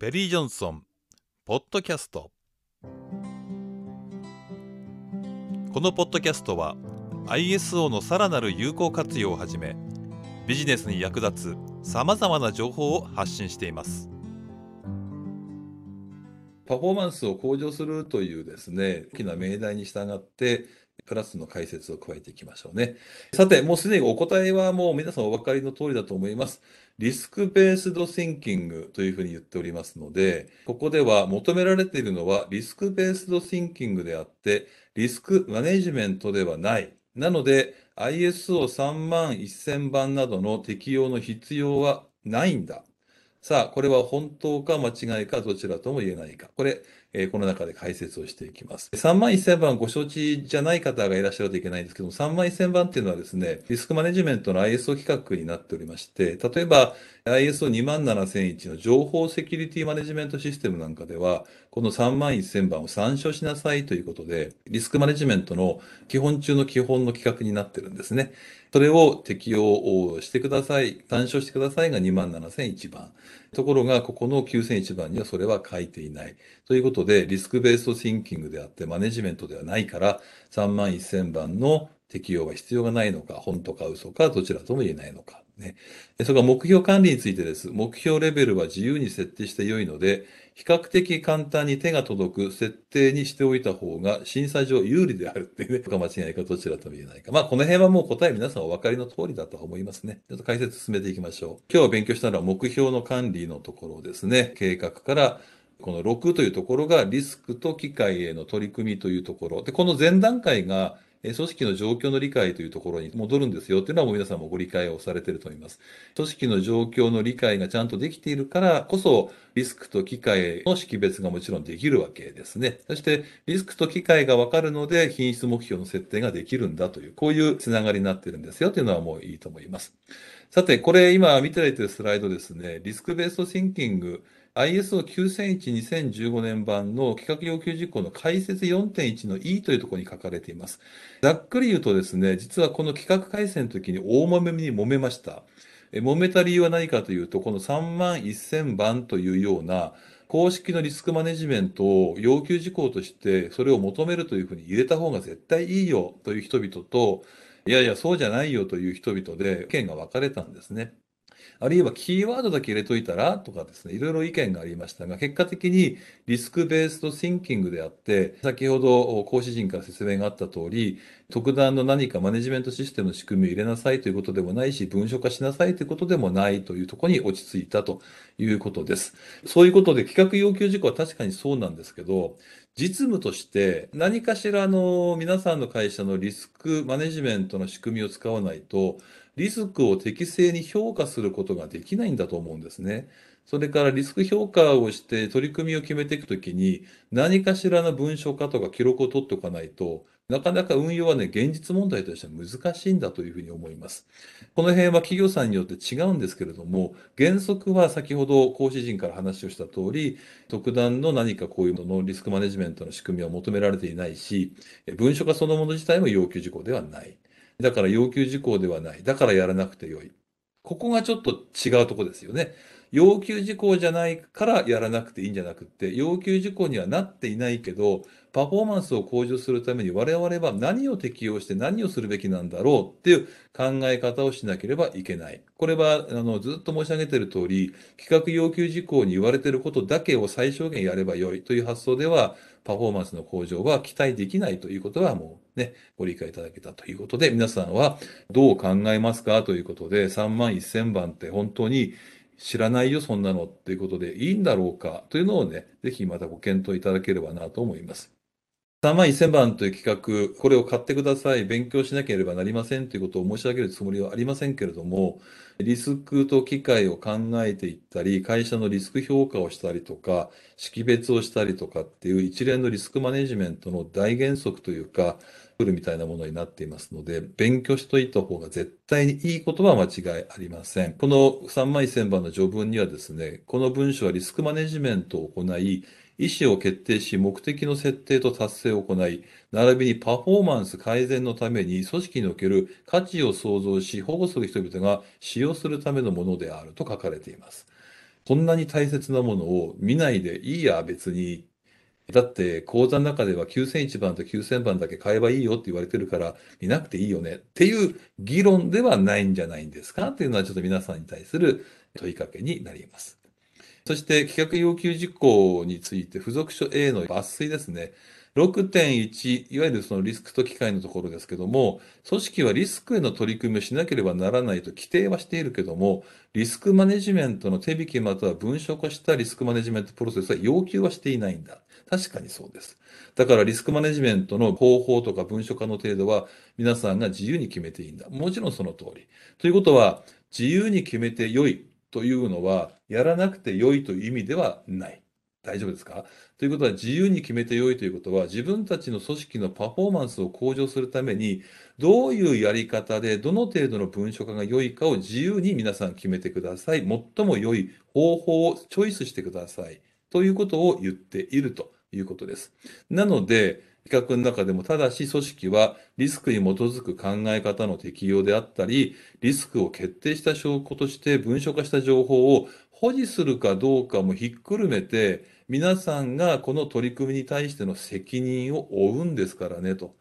ペリー・ジョンソンポッドキャスト。このポッドキャストは ISO のさらなる有効活用をはじめビジネスに役立つさまざまな情報を発信しています。パフォーマンスを向上するというですね大きな命題に従ってプラスの解説を加えていきましょうね。さて、もうすでにお答えはもう皆さんお分かりの通りだと思います。リスクベースドシンキングというふうに言っておりますので、ここでは求められているのはリスクベースドシンキングであって、リスクマネジメントではない。なので、ISO31000 番などの適用の必要はないんだ。さあ、これは本当か間違いかどちらとも言えないか。これ、えー、この中で解説をしていきます。3万1000番ご承知じゃない方がいらっしゃるといけないんですけども、3万1000番っていうのはですね、リスクマネジメントの ISO 規格になっておりまして、例えば ISO27001 の情報セキュリティマネジメントシステムなんかでは、この3万1000番を参照しなさいということで、リスクマネジメントの基本中の基本の規格になってるんですね。それを適用してください、参照してくださいが2万7001番。ところが、ここの9001番にはそれは書いていない。ということで、リスクベーストシンキングであって、マネジメントではないから、3万1000番の適用は必要がないのか、本当か嘘か、どちらとも言えないのか。ね。それから目標管理についてです。目標レベルは自由に設定して良いので、比較的簡単に手が届く設定にしておいた方が審査上有利であるっていうね、か間違いかどちらとも言えないか。まあこの辺はもう答え皆さんお分かりの通りだと思いますね。ちょっと解説進めていきましょう。今日勉強したのは目標の管理のところですね。計画からこの6というところがリスクと機械への取り組みというところ。で、この前段階が組織の状況の理解というところに戻るんですよっていうのはもう皆さんもご理解をされていると思います。組織の状況の理解がちゃんとできているからこそ、リスクと機会の識別がもちろんできるわけですね。そして、リスクと機会がわかるので、品質目標の設定ができるんだという、こういうつながりになってるんですよというのはもういいと思います。さて、これ今見てられているスライドですね、リスクベーストシンキング、ISO9001-2015 年版の規格要求事項の解説4.1の E というところに書かれています。ざっくり言うとですね、実はこの規格改正の時に大揉めに揉めました。揉めた理由は何かというと、この3万1000番というような公式のリスクマネジメントを要求事項としてそれを求めるというふうに入れた方が絶対いいよという人々と、いやいや、そうじゃないよという人々で意見が分かれたんですね。あるいはキーワードだけ入れといたらとかですね、いろいろ意見がありましたが、結果的にリスクベースドシンキングであって、先ほど講師陣から説明があった通り、特段の何かマネジメントシステムの仕組みを入れなさいということでもないし、文書化しなさいということでもないというところに落ち着いたということです。そういうことで企画要求事項は確かにそうなんですけど、実務として何かしらの皆さんの会社のリスクマネジメントの仕組みを使わないと、リスクを適正に評価することができないんだと思うんですね。それからリスク評価をして取り組みを決めていくときに何かしらの文書化とか記録を取っておかないとなかなか運用はね、現実問題としては難しいんだというふうに思います。この辺は企業さんによって違うんですけれども、原則は先ほど講師陣から話をした通り、特段の何かこういうののリスクマネジメントの仕組みは求められていないし、文書化そのもの自体も要求事項ではない。だから要求事項ではない。だからやらなくてよい。ここがちょっと違うとこですよね。要求事項じゃないからやらなくていいんじゃなくて、要求事項にはなっていないけど、パフォーマンスを向上するために我々は何を適用して何をするべきなんだろうっていう考え方をしなければいけない。これはあのずっと申し上げている通り、企画要求事項に言われていることだけを最小限やればよいという発想では、パフォーマンスの向上は期待できないということはもうね、ご理解いただけたということで、皆さんはどう考えますか？ということで、3万1000番って本当に知らないよ、そんなの。っていうことでいいんだろうか。というのをね、ぜひまたご検討いただければなと思います。3万1000番という企画、これを買ってください、勉強しなければなりません。ということを申し上げるつもりはありませんけれども、リスクと機会を考えていったり、会社のリスク評価をしたりとか、識別をしたりとかっていう一連のリスクマネジメントの大原則というか、ルールみたいなものになっていますので、勉強しといた方が絶対にいいことは間違いありません。この3万1000番の序文にはですね、この文書はリスクマネジメントを行い、意思を決定し、目的の設定と達成を行い、並びにパフォーマンス改善のために組織における価値を創造し、保護する人々が使用するためのものであると書かれています。こんなに大切なものを見ないでいいや、別に。だって講座の中では9001番と9000番だけ買えばいいよって言われてるから見なくていいよねっていう議論ではないんじゃないんですか？っていうのはちょっと皆さんに対する問いかけになります。そして企画要求事項について付属書 A の抜粋ですね。6.1、いわゆるそのリスクと機会のところですけども、組織はリスクへの取り組みをしなければならないと規定はしているけども、リスクマネジメントの手引きまたは文書化したリスクマネジメントプロセスは要求はしていないんだ。確かにそうです。だからリスクマネジメントの方法とか文書化の程度は皆さんが自由に決めていいんだ。もちろんその通り。ということは、自由に決めて良いというのは、やらなくて良いという意味ではない。大丈夫ですか？ということは自由に決めてよいということは自分たちの組織のパフォーマンスを向上するためにどういうやり方でどの程度の文書化が良いかを自由に皆さん決めてください。最も良い方法をチョイスしてください。ということを言っているということです。なので、企画の中でもただし組織はリスクに基づく考え方の適用であったり、リスクを決定した証拠として文書化した情報を保持するかどうかもひっくるめて、皆さんがこの取り組みに対しての責任を負うんですからねと。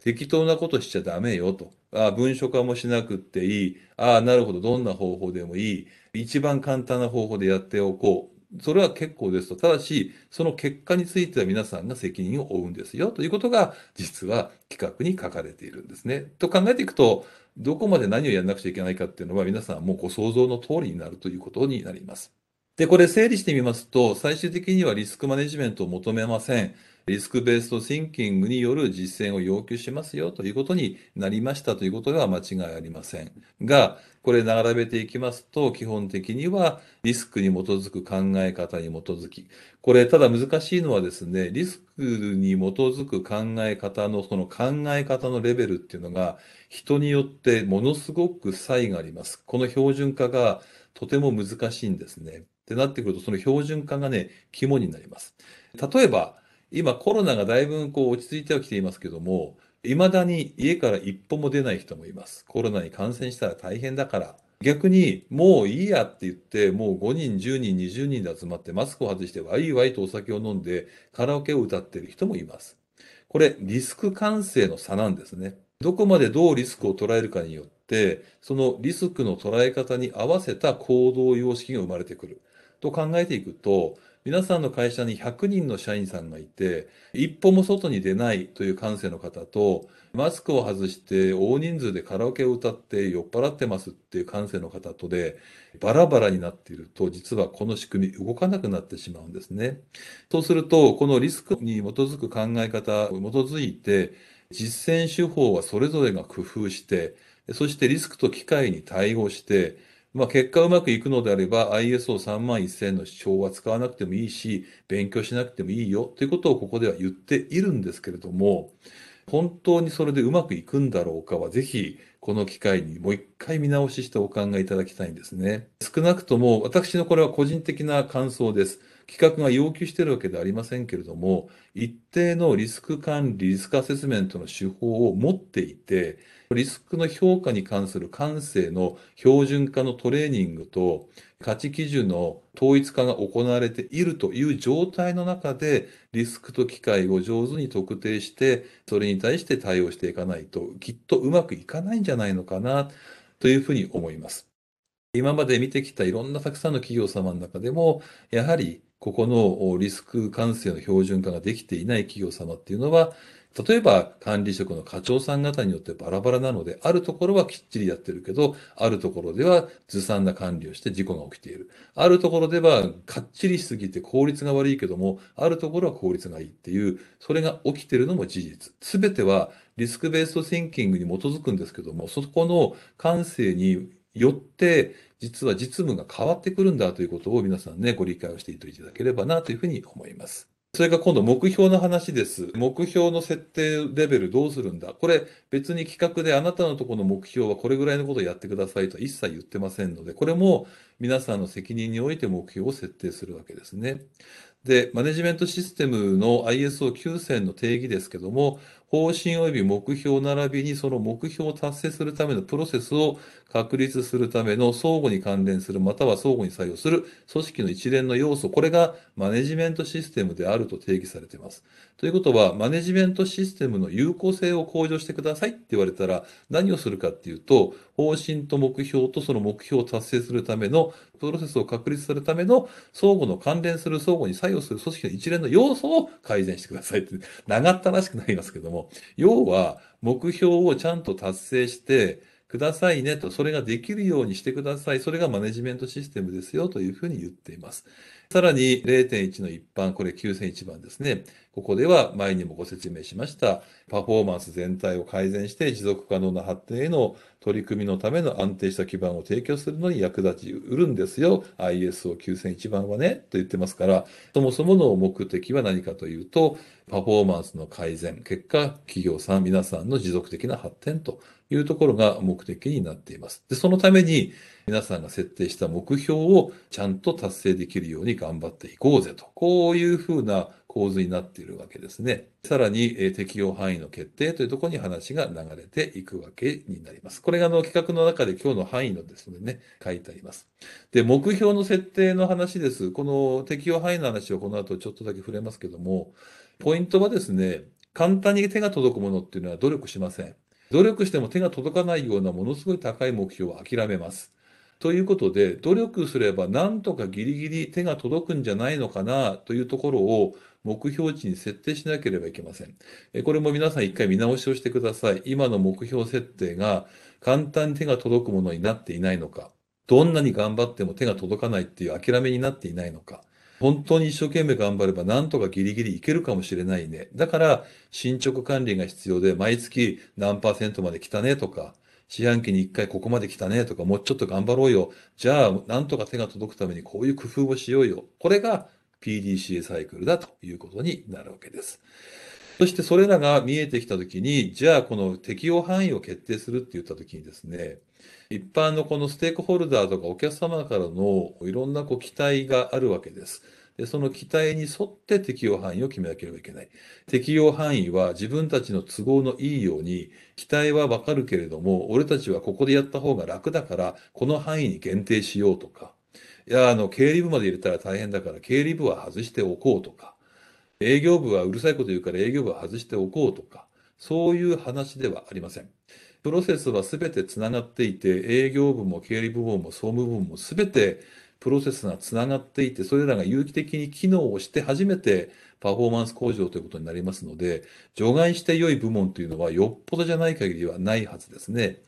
適当なことしちゃダメよと。ああ、文書化もしなくっていい。ああ、なるほど。どんな方法でもいい。一番簡単な方法でやっておこう。それは結構ですと。ただし、その結果については皆さんが責任を負うんですよ。ということが、実は企画に書かれているんですね。と考えていくと、どこまで何をやらなくちゃいけないかっていうのは皆さんもうご想像の通りになるということになります。で、これ整理してみますと、最終的にはリスクマネジメントを求めません。リスクベーストシンキングによる実践を要求しますよということになりましたということでは間違いありません。が、これ並べていきますと、基本的にはリスクに基づく考え方に基づき、これただ難しいのはですね、リスクに基づく考え方のその考え方のレベルっていうのが人によってものすごく差異があります。この標準化がとても難しいんですね。ってなってくると、その標準化がね、肝になります。例えば、今コロナがだいぶこう落ち着いてはきていますけども、未だに家から一歩も出ない人もいます。コロナに感染したら大変だから。逆に、もういいやって言って、もう5人、10人、20人で集まってマスクを外してワイワイとお酒を飲んでカラオケを歌っている人もいます。これ、リスク感性の差なんですね。どこまでどうリスクを捉えるかによって、そのリスクの捉え方に合わせた行動様式が生まれてくる。と考えていくと、皆さんの会社に100人の社員さんがいて、一歩も外に出ないという感性の方と、マスクを外して大人数でカラオケを歌って酔っ払ってますっていう感性の方とで、バラバラになっていると、実はこの仕組み動かなくなってしまうんですね。そうすると、このリスクに基づく考え方を基づいて、実践手法はそれぞれが工夫して、そしてリスクと機会に対応して、まあ、結果うまくいくのであれば ISO31000 の主張は使わなくてもいいし、勉強しなくてもいいよということをここでは言っているんですけれども、本当にそれでうまくいくんだろうかは、ぜひこの機会にもう一回見直ししてお考えいただきたいんですね。少なくとも私のこれは個人的な感想です。企画が要求しているわけではありませんけれども、一定のリスク管理、リスクアセスメントの手法を持っていて、リスクの評価に関する感性の標準化のトレーニングと価値基準の統一化が行われているという状態の中でリスクと機会を上手に特定してそれに対して対応していかないときっとうまくいかないんじゃないのかなというふうに思います。今まで見てきたいろんなたくさんの企業様の中でもやはりここのリスク感性の標準化ができていない企業様っていうのは例えば管理職の課長さん方によってバラバラなので、あるところはきっちりやってるけど、あるところではずさんな管理をして事故が起きている。あるところではかっちりしすぎて効率が悪いけども、あるところは効率がいいっていう、それが起きてるのも事実。すべてはリスクベーストシンキングに基づくんですけども、そこの感性によって、実は実務が変わってくるんだということを皆さんね、ご理解をしていただければなというふうに思います。それが今度目標の話です。目標の設定レベルどうするんだ？これ別に企画であなたのとこの目標はこれぐらいのことをやってくださいと一切言ってませんので、これも皆さんの責任において目標を設定するわけですね。で、マネジメントシステムの ISO9000 の定義ですけども、方針及び目標並びにその目標を達成するためのプロセスを確立するための相互に関連するまたは相互に作用する組織の一連の要素、これがマネジメントシステムであると定義されています。ということは、マネジメントシステムの有効性を向上してくださいって言われたら何をするかっていうと、方針と目標とその目標を達成するためのプロセスを確立するための相互の関連する相互に作用する組織の一連の要素を改善してくださいって、長ったらしくなりますけどもも、要は目標をちゃんと達成してくださいねと、それができるようにしてください。それがマネジメントシステムですよというふうに言っています。さらに0.1の一般、これ9001番ですね。ここでは前にもご説明しました、パフォーマンス全体を改善して持続可能な発展への取り組みのための安定した基盤を提供するのに役立ちうるんですよ。ISO9001 番はね、と言ってますから、そもそもの目的は何かというと、パフォーマンスの改善、結果、企業さん、皆さんの持続的な発展というところが目的になっています。で、そのために皆さんが設定した目標をちゃんと達成できるように頑張っていこうぜと。こういうふうな構図になっているわけですね。さらに、え適用範囲の決定というところに話が流れていくわけになります。これがあの企画の中で今日の範囲のですね、書いてあります。で、目標の設定の話です。この適用範囲の話をこの後ちょっとだけ触れますけども、ポイントはですね、簡単に手が届くものっていうのは努力しません。努力しても手が届かないようなものすごい高い目標は諦めます。ということで、努力すればなんとかギリギリ手が届くんじゃないのかなというところを目標値に設定しなければいけません。これも皆さん一回見直しをしてください。今の目標設定が簡単に手が届くものになっていないのか、どんなに頑張っても手が届かないっていう諦めになっていないのか、本当に一生懸命頑張ればなんとかギリギリいけるかもしれないね。だから進捗管理が必要で毎月何パーセントまで来たねとか、四半期に一回ここまで来たねとか、もうちょっと頑張ろうよ。じゃあ、なんとか手が届くためにこういう工夫をしようよ。これが PDCA サイクルだということになるわけです。そしてそれらが見えてきたときに、じゃあこの適用範囲を決定するって言ったときにですね、一般のこのステークホルダーとかお客様からのいろんなこう期待があるわけです。で、その期待に沿って適用範囲を決めなければいけない。適用範囲は自分たちの都合のいいように、期待はわかるけれども、俺たちはここでやった方が楽だから、この範囲に限定しようとか、いや、あの、経理部まで入れたら大変だから、経理部は外しておこうとか、営業部はうるさいこと言うから営業部は外しておこうとか、そういう話ではありません。プロセスは全てつながっていて、営業部も経理部門も総務部門も全てプロセスがつながっていて、それらが有機的に機能をして初めてパフォーマンス向上ということになりますので、除外して良い部門というのはよっぽどじゃない限りはないはずですね。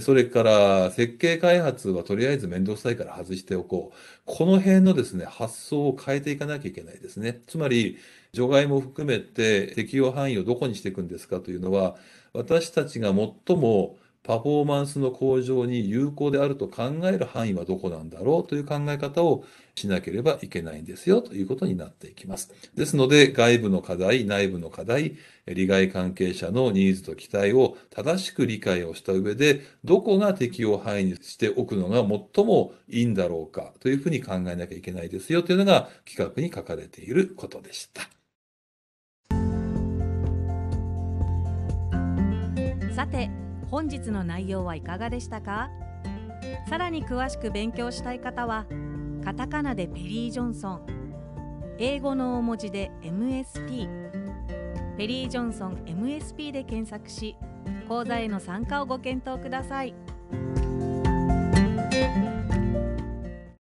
それから設計開発はとりあえず面倒くさいから外しておこう。この辺のですね、発想を変えていかなきゃいけないですね。つまり、除外も含めて適用範囲をどこにしていくんですかというのは、私たちが最もパフォーマンスの向上に有効であると考える範囲はどこなんだろうという考え方をしなければいけないんですよということになっていきます。ですので、外部の課題、内部の課題、利害関係者のニーズと期待を正しく理解をした上で、どこが適用範囲にしておくのが最もいいんだろうかというふうに考えなきゃいけないですよというのが企画に書かれていることでした。さて本日の内容はいかがでしたか？さらに詳しく勉強したい方はカタカナでペリー・ジョンソン英語の大文字で MSP ペリー・ジョンソン MSP で検索し講座への参加をご検討ください。